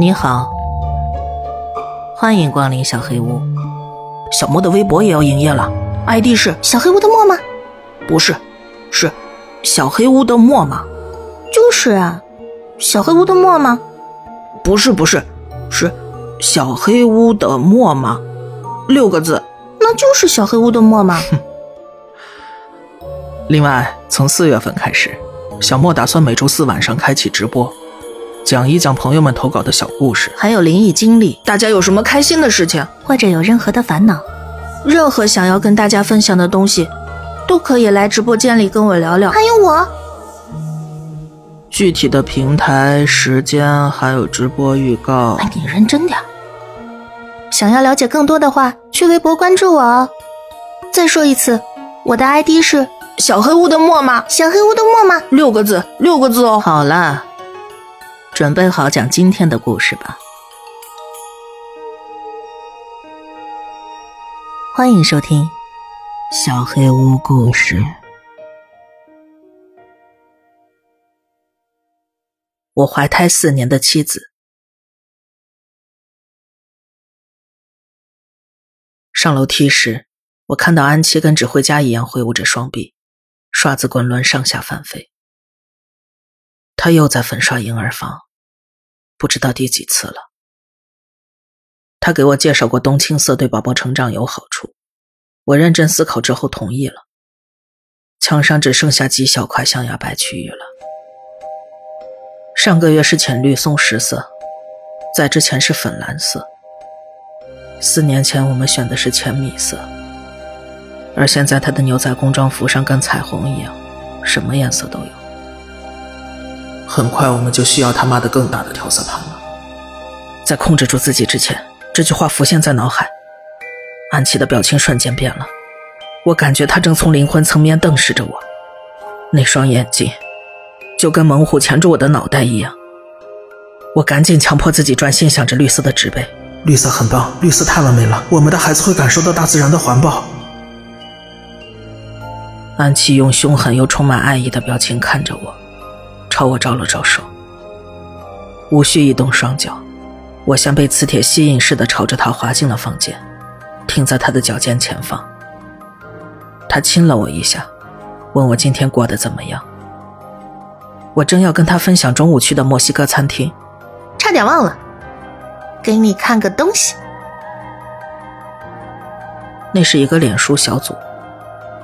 你好，欢迎光临小黑屋。小莫的微博也要营业了，ID 是小黑屋的墨吗？不是，是小黑屋的墨吗？就是啊，小黑屋的墨吗？不是，不是，是小黑屋的墨吗？六个字，那就是小黑屋的墨吗？另外，从四月份开始，小莫打算每周四晚上开启直播。讲一讲朋友们投稿的小故事，还有灵异经历。大家有什么开心的事情，或者有任何的烦恼，任何想要跟大家分享的东西，都可以来直播间里跟我聊聊。还有我，具体的平台、时间还有直播预告，哎，你认真点。想要了解更多的话，去微博关注我哦。再说一次，我的 ID 是小黑屋的墨吗？小黑屋的墨吗？六个字，六个字哦。好了。准备好讲今天的故事吧！欢迎收听《小黑屋故事》。我怀胎四年的妻子。上楼梯时，我看到安琪跟指挥家一样挥舞着双臂，刷子滚轮上下翻飞。他又在粉刷婴儿房，不知道第几次了。他给我介绍过冬青色对宝宝成长有好处，我认真思考之后同意了。墙上只剩下几小块象牙白区域了。上个月是浅绿松石色，在之前是粉蓝色。四年前我们选的是浅米色，而现在他的牛仔工装服上跟彩虹一样，什么颜色都有。很快我们就需要他妈的更大的调色盘了。在控制住自己之前，这句话浮现在脑海。安琪的表情瞬间变了，我感觉她正从灵魂层面瞪视着我，那双眼睛就跟猛虎钳住我的脑袋一样。我赶紧强迫自己专心想着绿色的植被。绿色很棒，绿色太完美了，我们的孩子会感受到大自然的环抱。安琪用凶狠又充满爱意的表情看着我。朝我招了招手，无需移动双脚，我像被磁铁吸引似的朝着他滑进了房间，停在他的脚尖前方。他亲了我一下，问我今天过得怎么样。我正要跟他分享中午去的墨西哥餐厅，差点忘了，给你看个东西。那是一个脸书小组，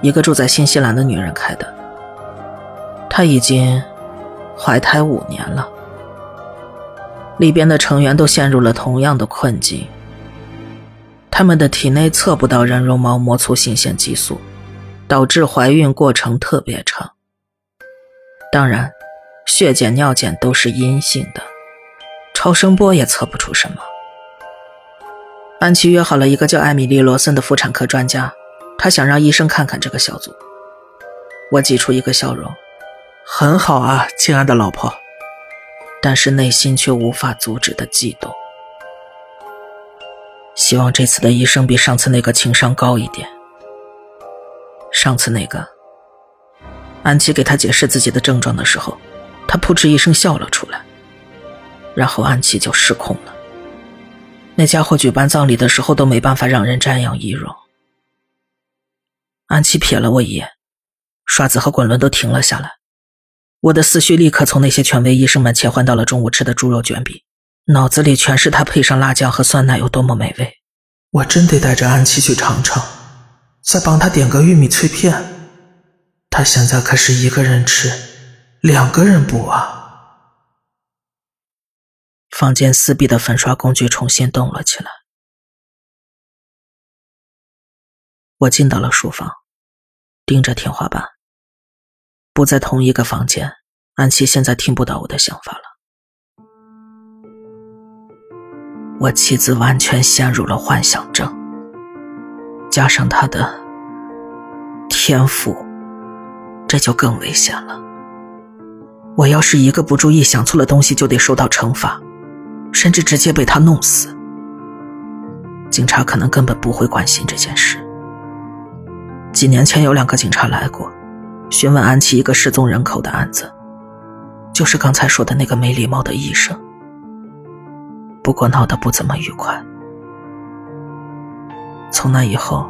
一个住在新西兰的女人开的，她已经。怀胎五年了，里边的成员都陷入了同样的困境。他们的体内测不到人绒毛膜促性腺激素，导致怀孕过程特别长。当然，血检、尿检都是阴性的，超声波也测不出什么。安琪约好了一个叫艾米丽·罗森的妇产科专家，她想让医生看看这个小组。我挤出一个笑容。很好啊，亲爱的老婆，但是内心却无法阻止的悸动。希望这次的医生比上次那个情商高一点。上次那个，安琪给他解释自己的症状的时候，他扑哧一声笑了出来，然后安琪就失控了。那家伙举办葬礼的时候都没办法让人瞻仰仪容。安琪瞥了我一眼，刷子和滚轮都停了下来。我的思绪立刻从那些权威医生们切换到了中午吃的猪肉卷饼，脑子里全是他配上辣酱和酸奶有多么美味。我真得带着安琪去尝尝，再帮他点个玉米脆片。他现在可是一个人吃，两个人补啊！房间四壁的粉刷工具重新动了起来。我进到了书房，盯着天花板。不在同一个房间，安琪现在听不到我的想法了。我妻子完全陷入了幻想症，加上她的天赋，这就更危险了。我要是一个不注意想错了东西，就得受到惩罚，甚至直接被他弄死。警察可能根本不会关心这件事。几年前有两个警察来过，询问安琪一个失踪人口的案子，就是刚才说的那个没礼貌的医生。不过闹得不怎么愉快。从那以后，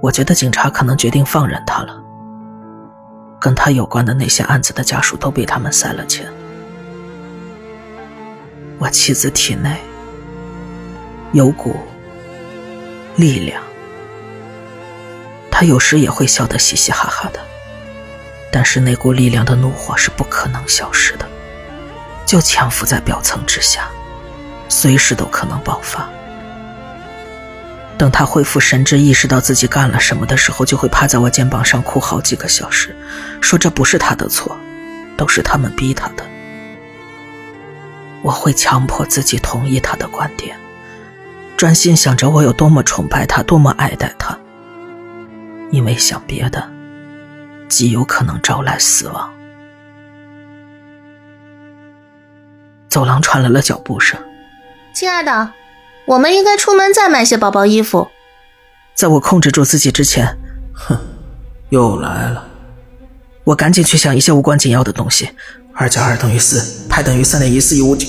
我觉得警察可能决定放任他了。跟他有关的那些案子的家属都被他们塞了钱。我妻子体内有股力量，她有时也会笑得嘻嘻哈哈的，但是那股力量的怒火是不可能消失的，就潜伏在表层之下，随时都可能爆发。等他恢复神智，意识到自己干了什么的时候，就会趴在我肩膀上哭好几个小时，说这不是他的错，都是他们逼他的。我会强迫自己同意他的观点，专心想着我有多么崇拜他，多么爱戴他。因为想别的，极有可能招来死亡。走廊传来了脚步声，亲爱的，我们应该出门再买些宝宝衣服。在我控制住自己之前，哼，又来了。我赶紧去想一些无关紧要的东西。二加二等于四，派等于三点一四一五九。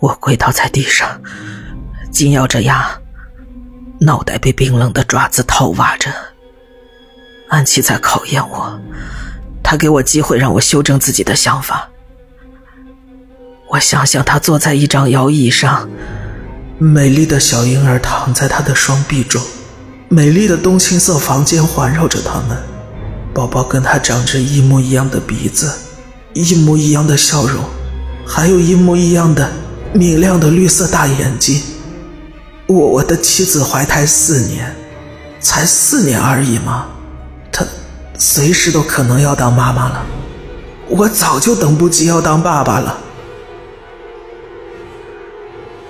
我跪倒在地上，紧咬着牙，脑袋被冰冷的爪子掏挖着。安琪在考验我，他给我机会让我修正自己的想法。我想象他坐在一张摇椅上，美丽的小婴儿躺在他的双臂中，美丽的冬青色房间环绕着他们。宝宝跟他长着一模一样的鼻子，一模一样的笑容，还有一模一样的明亮的绿色大眼睛。我我的妻子怀胎四年，才四年而已嘛，她随时都可能要当妈妈了。我早就等不及要当爸爸了。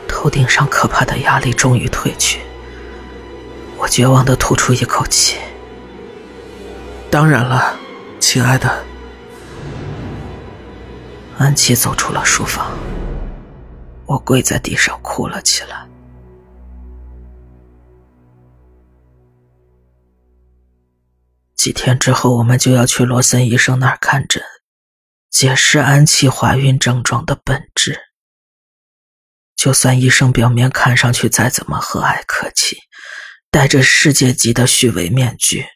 头顶上可怕的压力终于褪去，我绝望的吐出一口气。当然了，亲爱的。安琪走出了书房，我跪在地上哭了起来。几天之后，我们就要去罗森医生那儿看诊，解释安琪怀孕症状的本质。就算医生表面看上去再怎么和蔼可亲，戴着世界级的虚伪面具。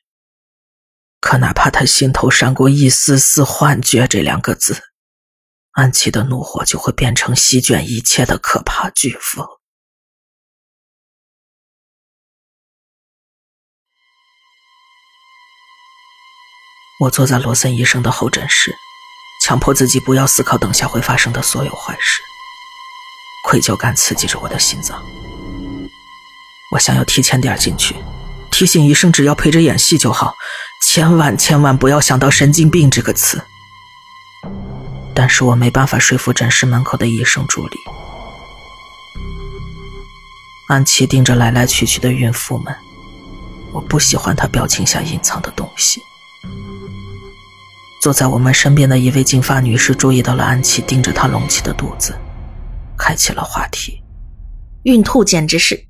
可哪怕他心头闪过一丝丝幻觉这两个字，安琪的怒火就会变成席卷一切的可怕飓风。我坐在罗森医生的候诊室，强迫自己不要思考等下会发生的所有坏事。愧疚感刺激着我的心脏，我想要提前点进去。提醒医生，只要陪着演戏就好，千万千万不要想到“神经病”这个词。但是我没办法说服诊室门口的医生助理。安琪盯着来来去去的孕妇们，我不喜欢她表情下隐藏的东西。坐在我们身边的一位金发女士注意到了安琪盯着她隆起的肚子，开启了话题：“孕吐简直是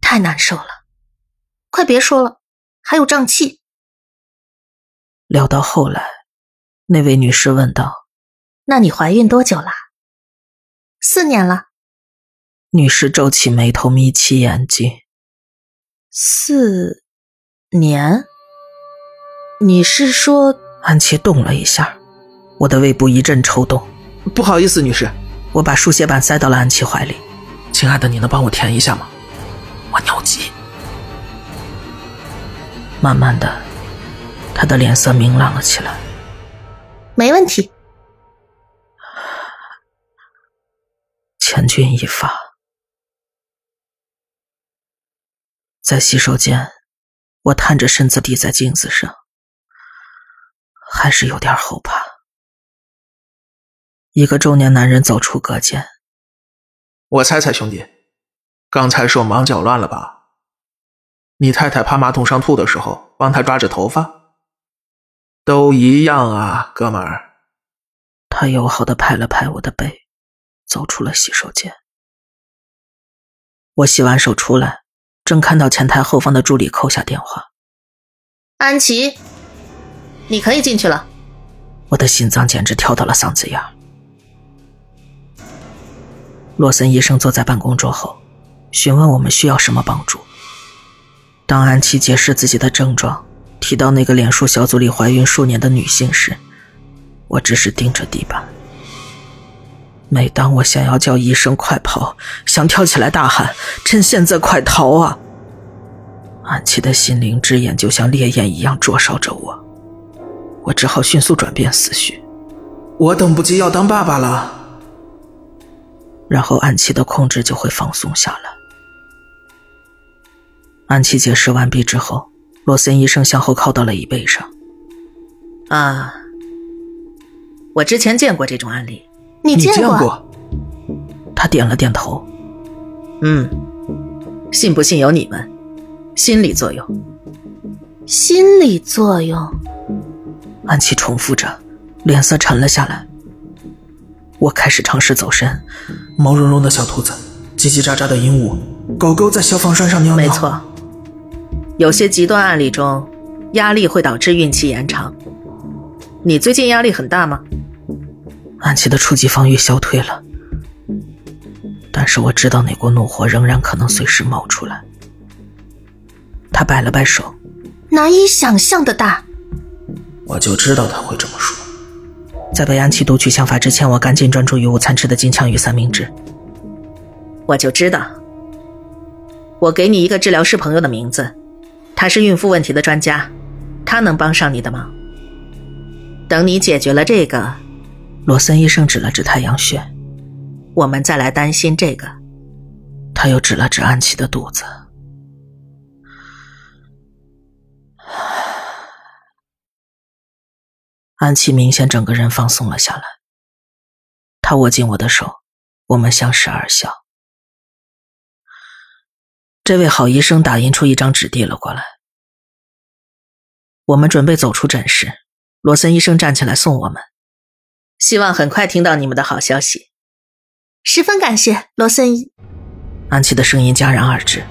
太难受了。”快别说了，还有胀气。聊到后来，那位女士问道：“那你怀孕多久了？”“四年了。”女士皱起眉头，眯起眼睛。“四年？你是说？”安琪动了一下，我的胃部一阵抽动。“不好意思，女士。”我把输血板塞到了安琪怀里。“亲爱的，你能帮我填一下吗？我尿急。”慢慢的，他的脸色明朗了起来。没问题。千钧一发，在洗手间，我探着身子抵在镜子上，还是有点后怕。一个中年男人走出隔间。我猜猜，兄弟，刚才手忙脚乱了吧？你太太趴马桶上吐的时候，帮她抓着头发，都一样啊，哥们儿。他友好的拍了拍我的背，走出了洗手间。我洗完手出来，正看到前台后方的助理扣下电话。安琪，你可以进去了。我的心脏简直跳到了嗓子眼儿。洛森医生坐在办公桌后，询问我们需要什么帮助。当安琪解释自己的症状，提到那个脸书小组里怀孕数年的女性时，我只是盯着地板。每当我想要叫医生快跑，想跳起来大喊“趁现在快逃啊”，安琪的心灵之眼就像烈焰一样灼烧着我。我只好迅速转变思绪，我等不及要当爸爸了。然后安琪的控制就会放松下来。安琪解释完毕之后，罗森医生向后靠到了椅背上。啊，我之前见过这种案例。你见过？他点了点头。嗯，信不信由你们。心理作用。心理作用。安琪重复着，脸色沉了下来。我开始尝试走神。毛茸茸的小兔子，叽叽喳喳的鹦鹉，狗狗在消防栓上尿尿。没错，有些极端案例中，压力会导致孕期延长。你最近压力很大吗？安琪的初级防御消退了，但是我知道那股怒火仍然可能随时冒出来。他摆了摆手，难以想象的大。我就知道他会这么说。在被安琪读取想法之前，我赶紧专注于午餐吃的金枪鱼三明治。我就知道，我给你一个治疗师朋友的名字，他是孕妇问题的专家，他能帮上你的忙。等你解决了这个，罗森医生指了指太阳穴，我们再来担心这个。他又指了指安琪的肚子。安琪明显整个人放松了下来，他握紧我的手，我们相视而笑。这位好医生打印出一张纸递了过来，我们准备走出诊室，罗森医生站起来送我们，希望很快听到你们的好消息。十分感谢罗森医。安琪的声音戛然而止，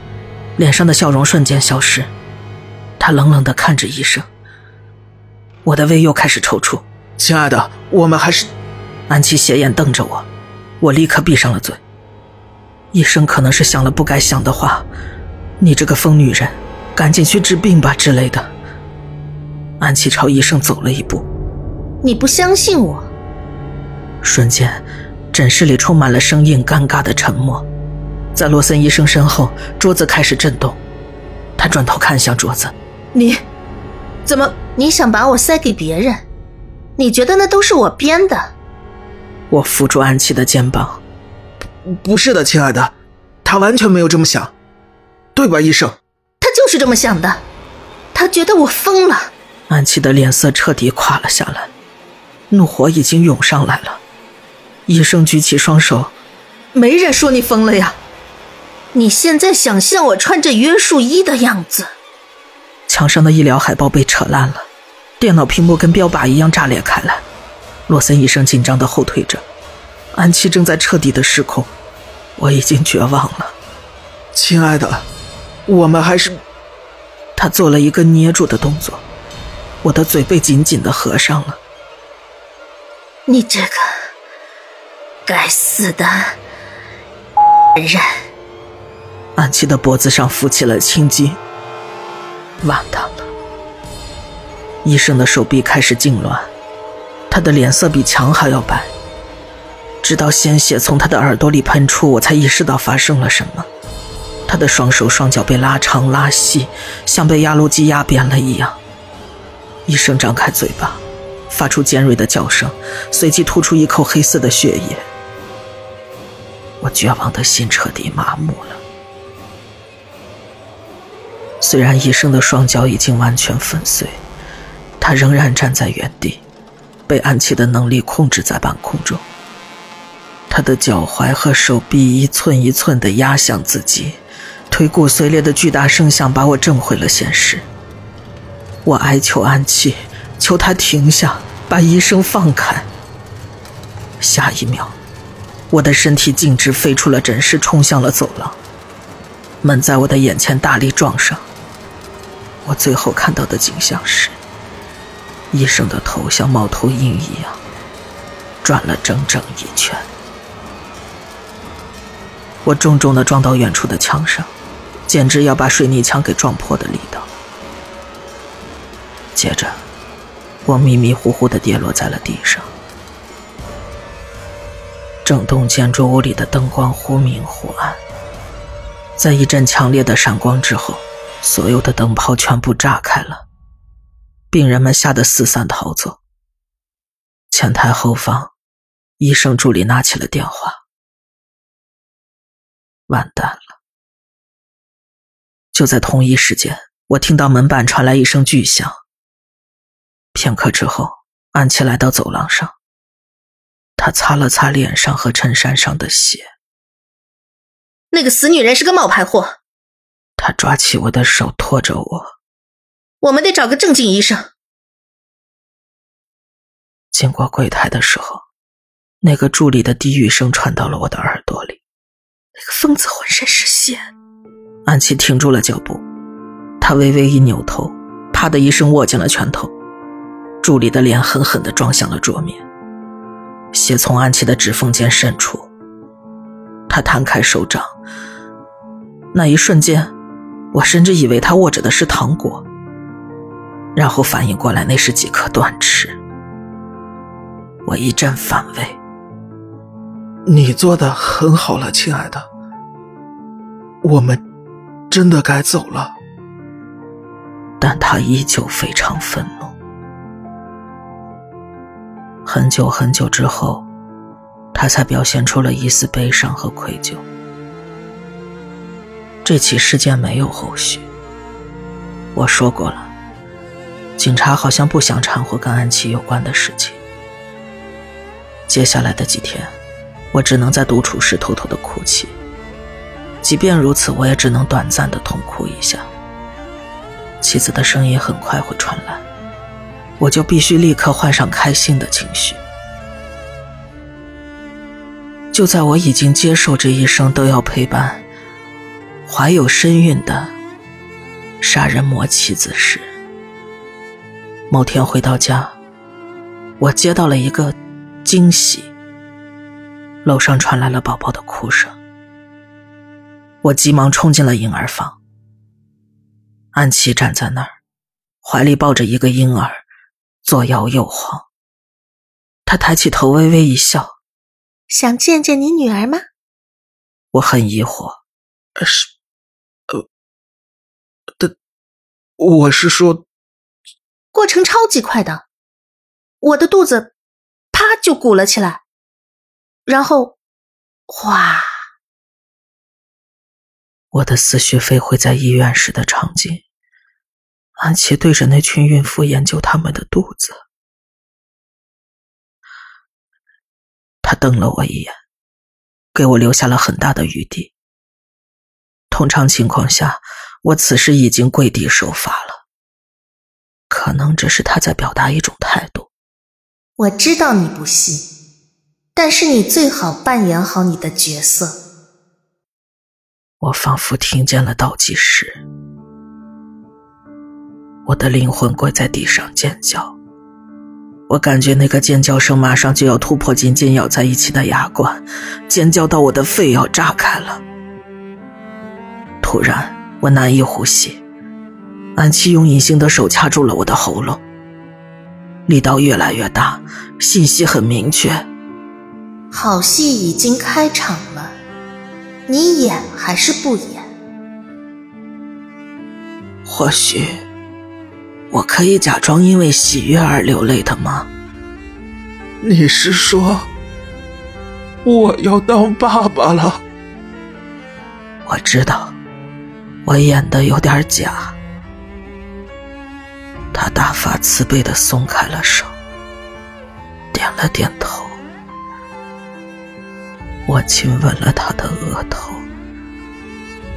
脸上的笑容瞬间消失，他冷冷的看着医生。我的胃又开始抽搐，亲爱的，我们还是……安琪斜眼瞪着我，我立刻闭上了嘴。医生可能是想了不该想的话，你这个疯女人，赶紧去治病吧之类的。安琪朝医生走了一步，你不相信我？瞬间，诊室里充满了生硬、尴尬的沉默。在罗森医生身后，桌子开始震动，他转头看向桌子，你。怎么？你想把我塞给别人？你觉得那都是我编的？我扶住安琪的肩膀。不，不是的，亲爱的，他完全没有这么想，对吧，医生？他就是这么想的，他觉得我疯了。安琪的脸色彻底垮了下来，怒火已经涌上来了。医生举起双手，没人说你疯了呀！你现在想象我穿着约束衣的样子？墙上的医疗海报被扯烂了，电脑屏幕跟标靶一样炸裂开来。洛森医生紧张的后退着，安琪正在彻底的失控，我已经绝望了。亲爱的，我们还是……他做了一个捏住的动作，我的嘴被紧紧的合上了。你这个该死的人！安琪的脖子上浮起了青筋。完蛋了！医生的手臂开始痉挛，他的脸色比墙还要白。直到鲜血从他的耳朵里喷出，我才意识到发生了什么。他的双手双脚被拉长拉细，像被压路机压扁了一样。医生张开嘴巴，发出尖锐的叫声，随即吐出一口黑色的血液。我绝望的心彻底麻木了。虽然医生的双脚已经完全粉碎，他仍然站在原地，被暗器的能力控制在半空中。他的脚踝和手臂一寸一寸地压向自己，腿骨碎裂的巨大声响把我震回了现实。我哀求安琪，求他停下，把医生放开。下一秒，我的身体径直飞出了诊室，冲向了走廊。门在我的眼前大力撞上。我最后看到的景象是，医生的头像猫头鹰一样转了整整一圈。我重重的撞到远处的墙上，简直要把水泥墙给撞破的力道。接着，我迷迷糊糊的跌落在了地上。整栋建筑物里的灯光忽明忽暗，在一阵强烈的闪光之后，所有的灯泡全部炸开了，病人们吓得四散逃走。前台后方，医生助理拿起了电话。完蛋了！就在同一时间，我听到门板传来一声巨响。片刻之后，安琪来到走廊上，她擦了擦脸上和衬衫上的血。那个死女人是个冒牌货。她抓起我的手，拖着我。我们得找个正经医生。经过柜台的时候，那个助理的低语声传到了我的耳朵里。那个疯子浑身是血。安琪停住了脚步，她微微一扭头，啪的一声握紧了拳头。助理的脸狠狠地撞向了桌面，血从安琪的指缝间渗出。他摊开手掌，那一瞬间，我甚至以为他握着的是糖果，然后反应过来那是几颗断翅。我一阵反胃。你做的很好了，亲爱的。我们真的该走了。但他依旧非常愤怒。很久很久之后，他才表现出了一丝悲伤和愧疚。这起事件没有后续。我说过了，警察好像不想掺和跟安琪有关的事情。接下来的几天，我只能在独处时偷偷的哭泣。即便如此，我也只能短暂的痛哭一下。妻子的声音很快会传来。我就必须立刻换上开心的情绪。就在我已经接受这一生都要陪伴怀有身孕的杀人魔妻子时，某天回到家，我接到了一个惊喜。楼上传来了宝宝的哭声，我急忙冲进了婴儿房。安琪站在那儿，怀里抱着一个婴儿。左摇右晃，他抬起头，微微一笑：“想见见你女儿吗？”我很疑惑：“是，呃，的，我是说，过程超级快的，我的肚子啪就鼓了起来，然后哗，我的思绪飞回在医院时的场景。”安琪对着那群孕妇研究他们的肚子，他瞪了我一眼，给我留下了很大的余地。通常情况下，我此时已经跪地受罚了。可能这是他在表达一种态度。我知道你不信，但是你最好扮演好你的角色。我仿佛听见了倒计时。我的灵魂跪在地上尖叫，我感觉那个尖叫声马上就要突破紧紧咬在一起的牙关，尖叫到我的肺要炸开了。突然，我难以呼吸，安琪用隐形的手掐住了我的喉咙，力道越来越大，信息很明确：好戏已经开场了，你演还是不演？或许。我可以假装因为喜悦而流泪的吗？你是说我要当爸爸了？我知道，我演的有点假。他大发慈悲的松开了手，点了点头。我亲吻了他的额头，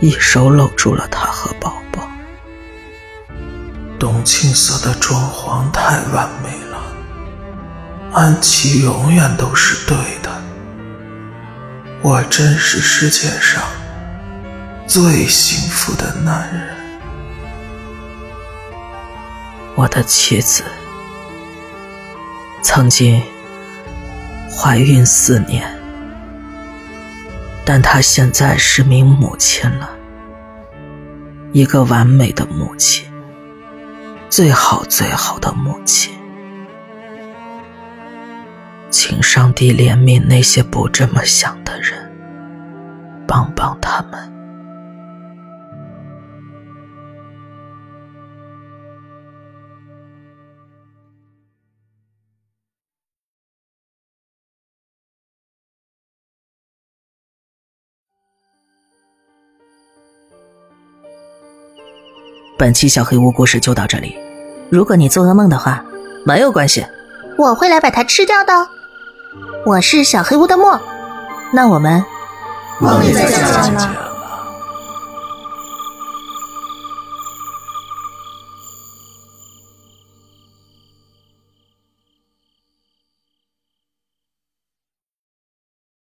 一手搂住了他和宝宝。冬青色的装潢太完美了，安琪永远都是对的。我真是世界上最幸福的男人。我的妻子曾经怀孕四年，但她现在是名母亲了，一个完美的母亲，最好最好的母亲。请上帝怜悯那些不这么想的人，帮帮他们。本期小黑屋故事就到这里。如果你做噩梦的话，没有关系，我会来把它吃掉的。我是小黑屋的墨，那我们梦里再见了。